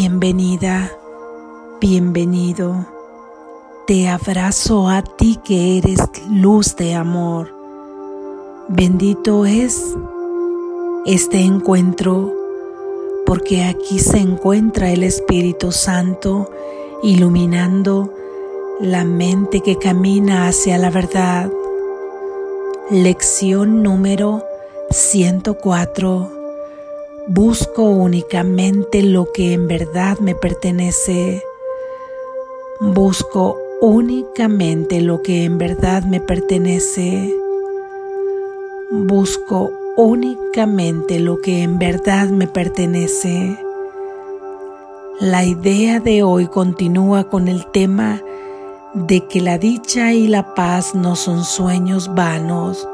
Bienvenida, bienvenido. Te abrazo a ti que eres luz de amor. Bendito es este encuentro porque aquí se encuentra el Espíritu Santo iluminando la mente que camina hacia la verdad. Lección número 104. Busco únicamente lo que en verdad me pertenece. Busco únicamente lo que en verdad me pertenece. Busco únicamente lo que en verdad me pertenece. La idea de hoy continúa con el tema de que la dicha y la paz no son sueños vanos.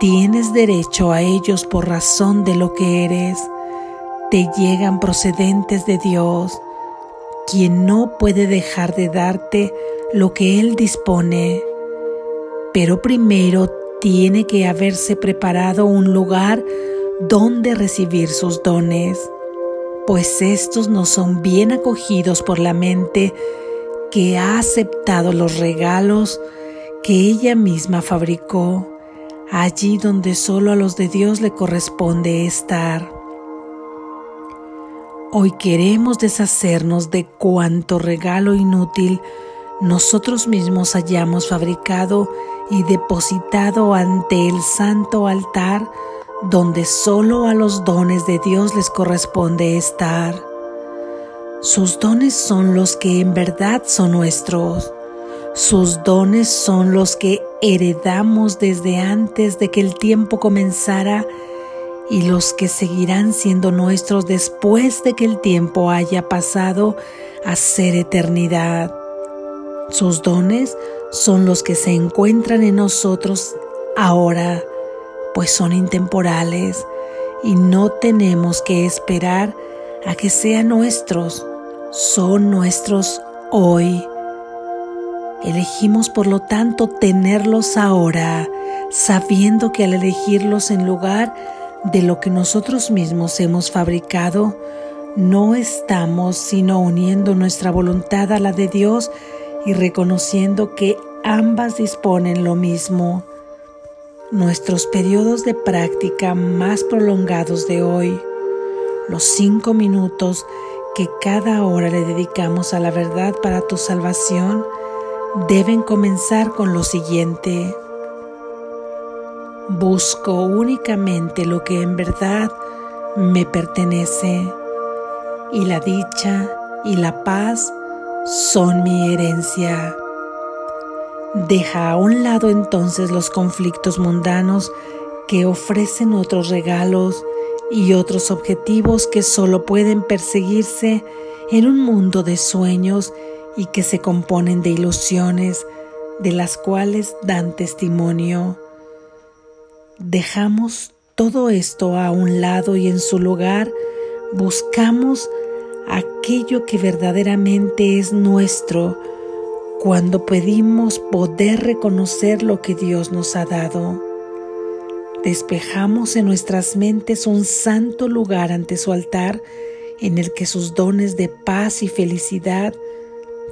Tienes derecho a ellos por razón de lo que eres. Te llegan procedentes de Dios, quien no puede dejar de darte lo que Él dispone. Pero primero tiene que haberse preparado un lugar donde recibir sus dones, pues estos no son bien acogidos por la mente que ha aceptado los regalos que ella misma fabricó, allí donde solo a los de Dios le corresponde estar. Hoy queremos deshacernos de cuanto regalo inútil nosotros mismos hayamos fabricado y depositado ante el santo altar donde solo a los dones de Dios les corresponde estar. Sus dones son los que en verdad son nuestros. Sus dones son los que heredamos desde antes de que el tiempo comenzara y los que seguirán siendo nuestros después de que el tiempo haya pasado a ser eternidad. Sus dones son los que se encuentran en nosotros ahora, pues son intemporales y no tenemos que esperar a que sean nuestros, son nuestros hoy. Elegimos por lo tanto tenerlos ahora, sabiendo que al elegirlos en lugar de lo que nosotros mismos hemos fabricado, no estamos sino uniendo nuestra voluntad a la de Dios y reconociendo que ambas disponen lo mismo. Nuestros periodos de práctica más prolongados de hoy, los cinco minutos que cada hora le dedicamos a la verdad para tu salvación, deben comenzar con lo siguiente. Busco únicamente lo que en verdad me pertenece y la dicha y la paz son mi herencia. Deja a un lado entonces los conflictos mundanos que ofrecen otros regalos y otros objetivos que solo pueden perseguirse en un mundo de sueños y que se componen de ilusiones de las cuales dan testimonio. Dejamos todo esto a un lado y en su lugar buscamos aquello que verdaderamente es nuestro cuando pedimos poder reconocer lo que Dios nos ha dado. Despejamos en nuestras mentes un santo lugar ante su altar en el que sus dones de paz y felicidad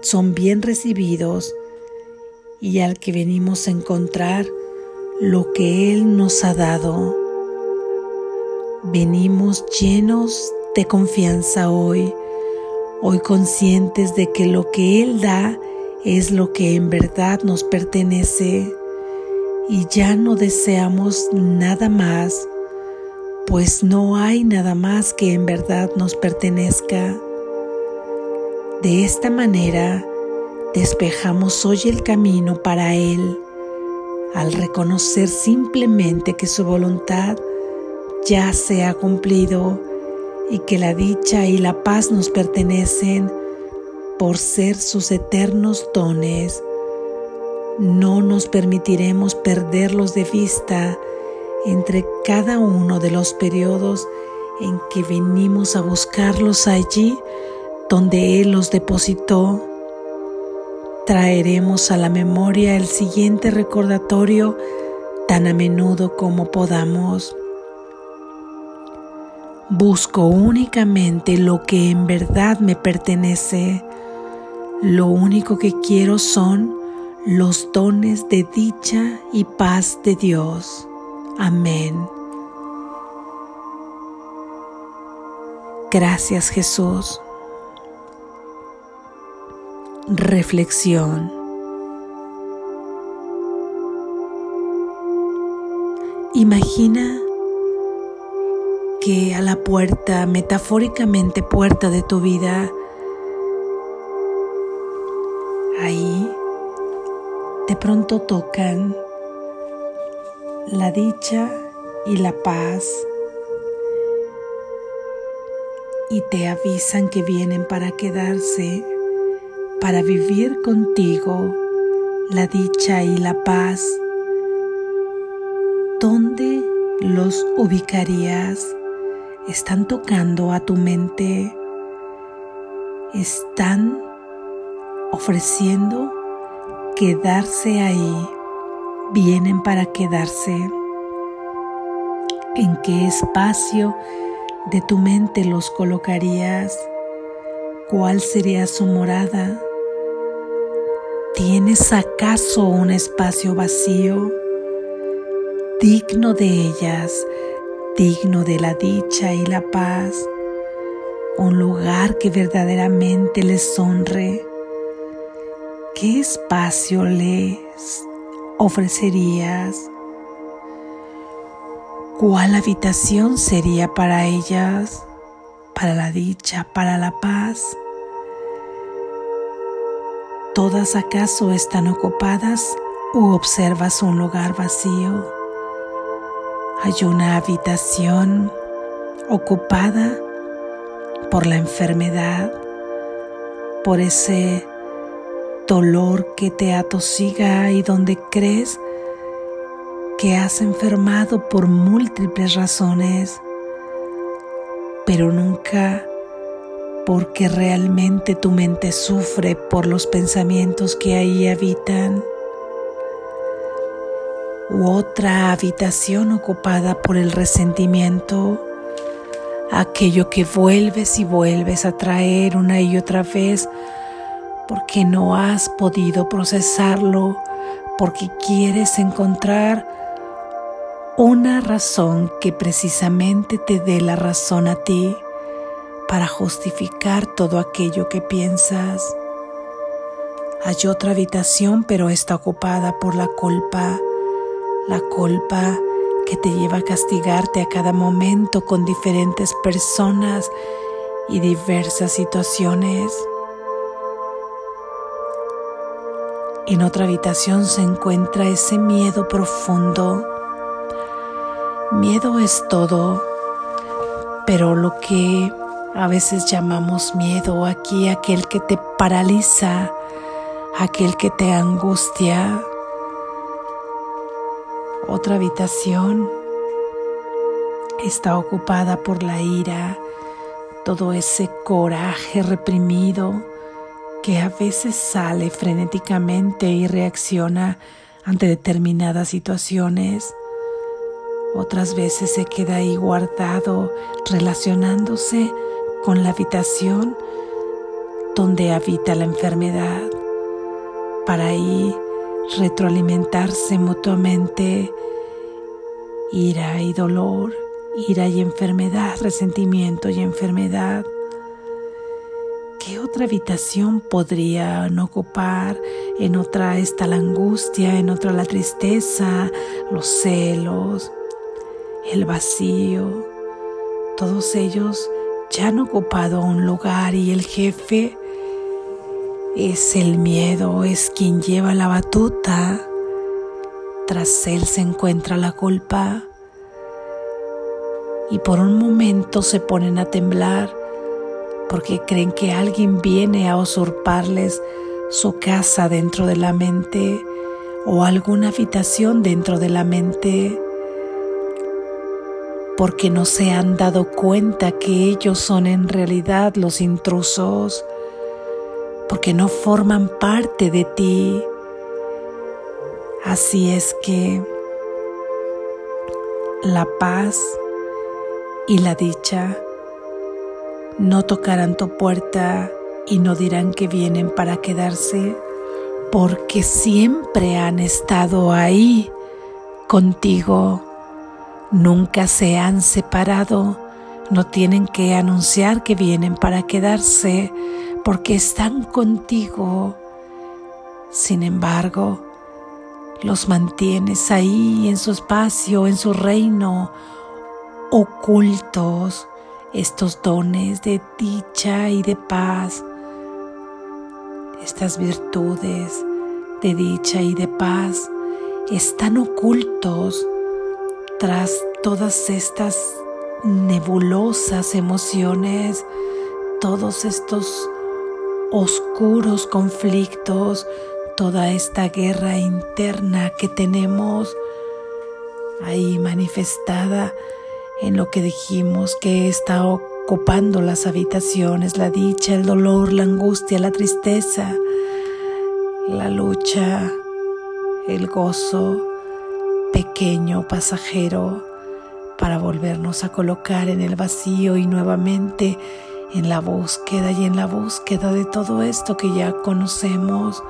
son bien recibidos y al que venimos a encontrar lo que Él nos ha dado. Venimos llenos de confianza hoy hoy conscientes de que lo que Él da es lo que en verdad nos pertenece y ya no deseamos nada más, pues no hay nada más que en verdad nos pertenezca. De esta manera, despejamos hoy el camino para Él al reconocer simplemente que su voluntad ya se ha cumplido y que la dicha y la paz nos pertenecen por ser sus eternos dones. No nos permitiremos perderlos de vista entre cada uno de los periodos en que venimos a buscarlos allí donde Él los depositó. Traeremos a la memoria el siguiente recordatorio tan a menudo como podamos. Busco únicamente lo que en verdad me pertenece. Lo único que quiero son los dones de dicha y paz de Dios. Amén. Gracias Jesús. Reflexión. Imagina que a la puerta, metafóricamente puerta de tu vida, ahí de pronto tocan la dicha y la paz y te avisan que vienen para quedarse, para vivir contigo la dicha y la paz. ¿Dónde los ubicarías? Están tocando a tu mente, están ofreciendo quedarse ahí, vienen para quedarse. ¿En qué espacio de tu mente los colocarías? ¿Cuál sería su morada? ¿Tienes acaso un espacio vacío, digno de ellas, digno de la dicha y la paz? Un lugar que verdaderamente les honre. ¿Qué espacio les ofrecerías? ¿Cuál habitación sería para ellas, para la dicha, para la paz? ¿Todas acaso están ocupadas o observas un lugar vacío? Hay una habitación ocupada por la enfermedad, por ese dolor que te atosiga y donde crees que has enfermado por múltiples razones, pero nunca porque realmente tu mente sufre por los pensamientos que ahí habitan. U otra habitación ocupada por el resentimiento, aquello que vuelves y vuelves a traer una y otra vez porque no has podido procesarlo, porque quieres encontrar una razón que precisamente te dé la razón a ti para justificar todo aquello que piensas. Hay otra habitación, pero está ocupada por la culpa, la culpa que te lleva a castigarte a cada momento con diferentes personas y diversas situaciones. En otra habitación se encuentra ese miedo profundo Miedo es todo, pero lo que a veces llamamos miedo aquí, aquel que te paraliza, aquel que te angustia. Otra habitación está ocupada por la ira, todo ese coraje reprimido que a veces sale frenéticamente y reacciona ante determinadas situaciones otras veces se queda ahí guardado relacionándose con la habitación donde habita la enfermedad para ahí retroalimentarse mutuamente ira y dolor, ira y enfermedad, resentimiento y enfermedad. ¿Qué otra habitación podrían ocupar? En otra está la angustia, en otra la tristeza, los celos, el vacío, todos ellos ya han ocupado un lugar y el jefe es el miedo, es quien lleva la batuta. Tras él se encuentra la culpa. Y por un momento se ponen a temblar porque creen que alguien viene a usurparles su casa dentro de la mente o alguna habitación dentro de la mente porque no se han dado cuenta que ellos son en realidad los intrusos, porque no forman parte de ti. Así es que la paz y la dicha. No tocarán tu puerta y no dirán que vienen para quedarse, porque siempre han estado ahí contigo. Nunca se han separado, no tienen que anunciar que vienen para quedarse, porque están contigo. Sin embargo, los mantienes ahí en su espacio, en su reino, ocultos, estos dones de dicha y de paz, estas virtudes de dicha y de paz están ocultos tras todas estas nebulosas emociones, todos estos oscuros conflictos, toda esta guerra interna que tenemos ahí manifestada en lo que dijimos que está ocupando las habitaciones, la dicha, el dolor, la angustia, la tristeza, la lucha, el gozo pequeño, pasajero, para volvernos a colocar en el vacío y nuevamente en la búsqueda y en la búsqueda de todo esto que ya conocemos.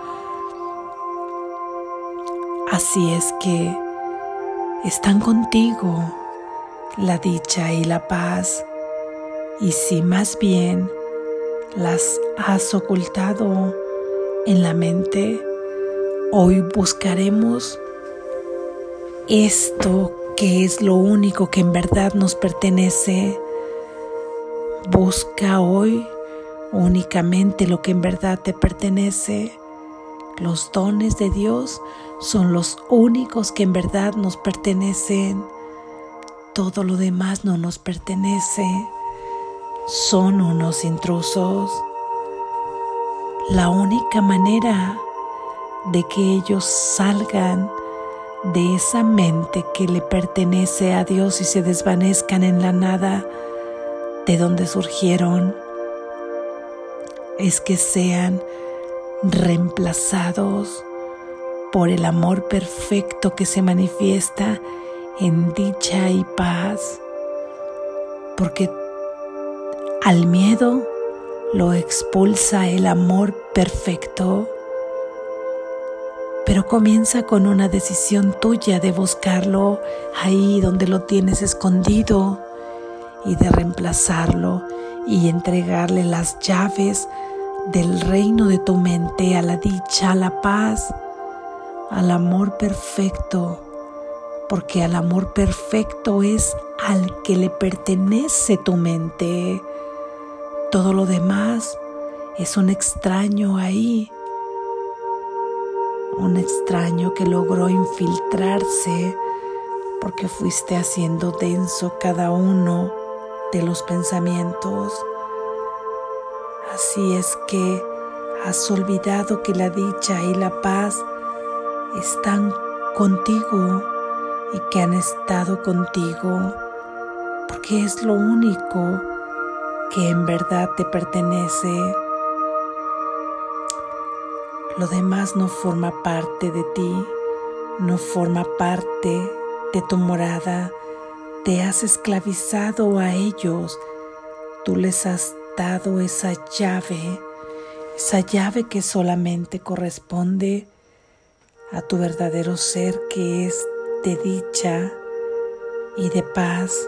Así es que están contigo la dicha y la paz, y si más bien las has ocultado en la mente, hoy buscaremos esto que es lo único que en verdad nos pertenece. Busca hoy únicamente lo que en verdad te pertenece. Los dones de Dios son los únicos que en verdad nos pertenecen. Todo lo demás no nos pertenece. Son unos intrusos. La única manera de que ellos salgan de esa mente que le pertenece a Dios y se desvanezcan en la nada de donde surgieron es que sean reemplazados por el amor perfecto que se manifiesta en dicha y paz, porque al miedo lo expulsa el amor perfecto, pero comienza con una decisión tuya de buscarlo ahí donde lo tienes escondido y de reemplazarlo y entregarle las llaves del reino de tu mente a la dicha, a la paz, al amor perfecto porque al amor perfecto es al que le pertenece tu mente. Todo lo demás es un extraño ahí, un extraño que logró infiltrarse porque fuiste haciendo denso cada uno de los pensamientos. Así es que has olvidado que la dicha y la paz están contigo y que han estado contigo, porque es lo único que en verdad te pertenece. Lo demás no forma parte de ti, no forma parte de tu morada. Te has esclavizado a ellos. Tú les has dado esa llave, esa llave que solamente corresponde a tu verdadero ser que es de dicha y de paz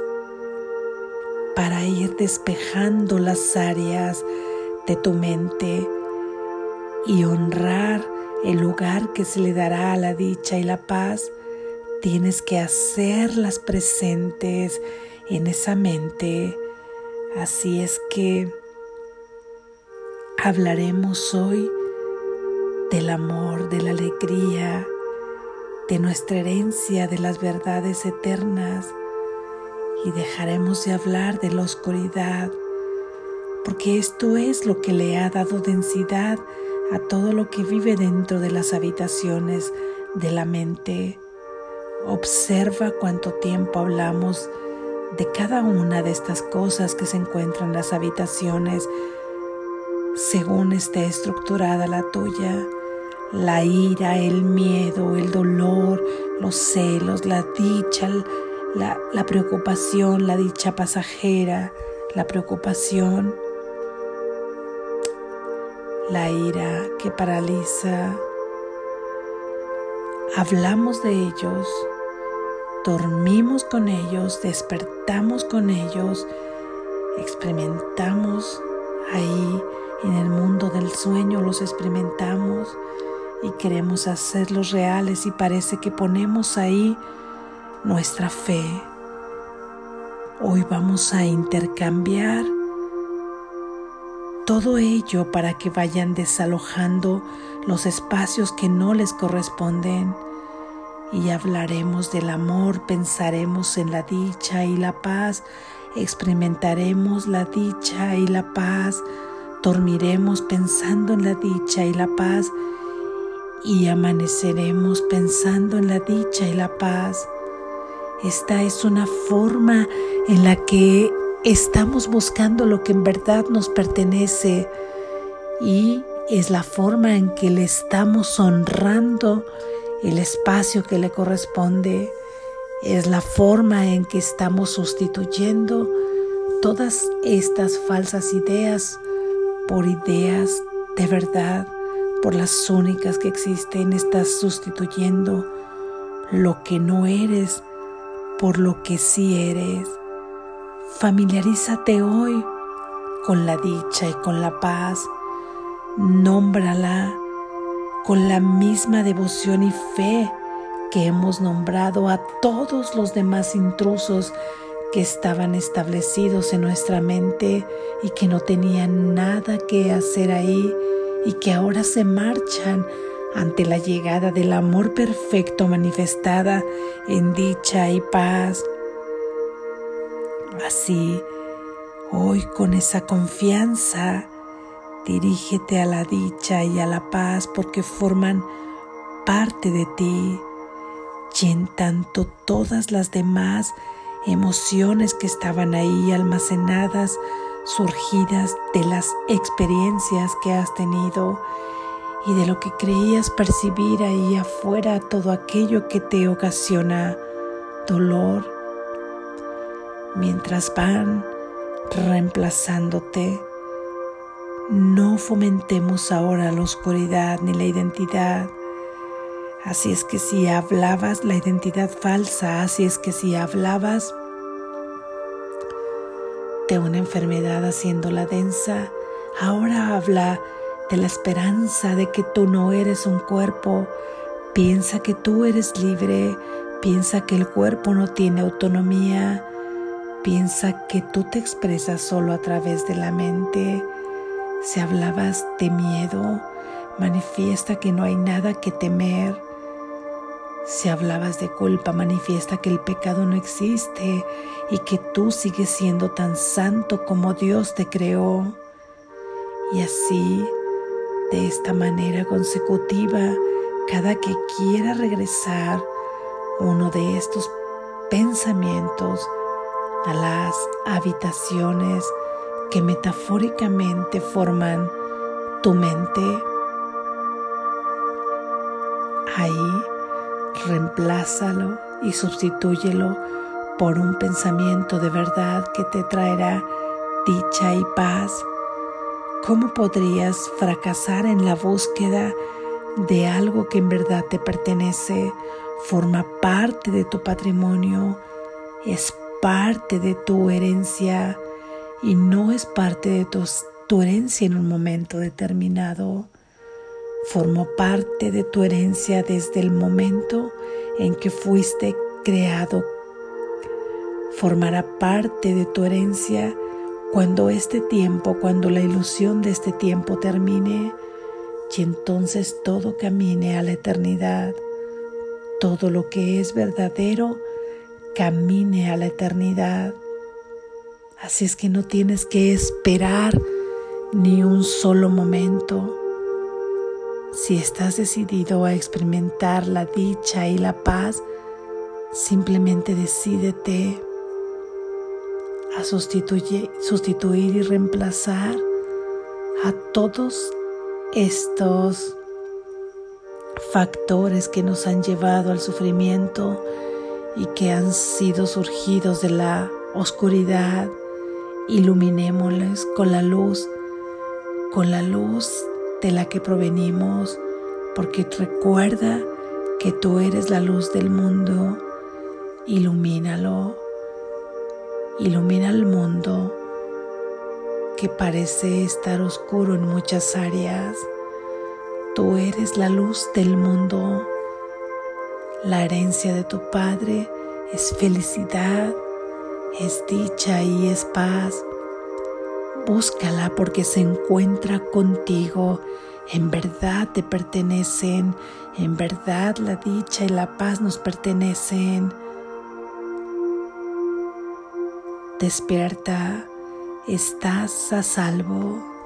para ir despejando las áreas de tu mente y honrar el lugar que se le dará a la dicha y la paz, tienes que hacerlas presentes en esa mente. Así es que hablaremos hoy del amor, de la alegría, de nuestra herencia de las verdades eternas y dejaremos de hablar de la oscuridad, porque esto es lo que le ha dado densidad a todo lo que vive dentro de las habitaciones de la mente. Observa cuánto tiempo hablamos de cada una de estas cosas que se encuentran en las habitaciones según esté estructurada la tuya la ira, el miedo, el dolor, los celos, la dicha, la, la preocupación, la dicha pasajera, la preocupación, la ira que paraliza. Hablamos de ellos, dormimos con ellos, despertamos con ellos, experimentamos ahí en el mundo del sueño, los experimentamos y queremos hacerlos reales y parece que ponemos ahí nuestra fe. Hoy vamos a intercambiar todo ello para que vayan desalojando los espacios que no les corresponden y hablaremos del amor, pensaremos en la dicha y la paz, experimentaremos la dicha y la paz, dormiremos pensando en la dicha y la paz y amaneceremos pensando en la dicha y la paz. Esta es una forma en la que estamos buscando lo que en verdad nos pertenece y es la forma en que le estamos honrando el espacio que le corresponde. Es la forma en que estamos sustituyendo todas estas falsas ideas por ideas de verdad, por las únicas que existen. Estás sustituyendo lo que no eres por lo que sí eres. Familiarízate hoy con la dicha y con la paz. Nómbrala con la misma devoción y fe que hemos nombrado a todos los demás intrusos que estaban establecidos en nuestra mente y que no tenían nada que hacer ahí y que ahora se marchan ante la llegada del amor perfecto manifestada en dicha y paz. Así, hoy con esa confianza, dirígete a la dicha y a la paz porque forman parte de ti. Y en tanto todas las demás emociones que estaban ahí almacenadas, surgidas de las experiencias que has tenido y de lo que creías percibir ahí afuera, todo aquello que te ocasiona dolor, mientras van reemplazándote. No fomentemos ahora la oscuridad ni la identidad. Así es que si hablabas la identidad falsa, así es que si hablabas de una enfermedad haciéndola densa, ahora habla de la esperanza de que tú no eres un cuerpo. Piensa que tú eres libre, piensa que el cuerpo no tiene autonomía, piensa que tú te expresas solo a través de la mente. Si hablabas de miedo, manifiesta que no hay nada que temer. Si hablabas de culpa, manifiesta que el pecado no existe y que tú sigues siendo tan santo como Dios te creó. Y así de esta manera consecutiva cada que quiera regresar uno de estos pensamientos a las habitaciones que metafóricamente forman tu mente. Ahí reemplázalo y sustitúyelo por un pensamiento de verdad que te traerá dicha y paz ¿Cómo podrías fracasar en la búsqueda de algo que en verdad te pertenece? Forma parte de tu patrimonio, es parte de tu herencia y no es parte de tu, herencia en un momento determinado. Formó parte de tu herencia desde el momento en que fuiste creado. Formará parte de tu herencia cuando este tiempo, cuando la ilusión de este tiempo termine, y entonces todo camine a la eternidad, todo lo que es verdadero camine a la eternidad. Así es que no tienes que esperar ni un solo momento. Si estás decidido a experimentar la dicha y la paz, simplemente decídete a sustituir y reemplazar a todos estos factores que nos han llevado al sufrimiento y que han sido surgidos de la oscuridad, iluminémosles con la luz, con la luz de la que provenimos, porque recuerda que tú eres la luz del mundo, ilumínalo, ilumina el mundo que parece estar oscuro en muchas áreas. Tú eres la luz del mundo. La herencia de tu Padre es felicidad, es dicha y es paz. Búscala porque se encuentra contigo. En verdad te pertenecen. En verdad la dicha y la paz nos pertenecen. Despierta. Estás a salvo.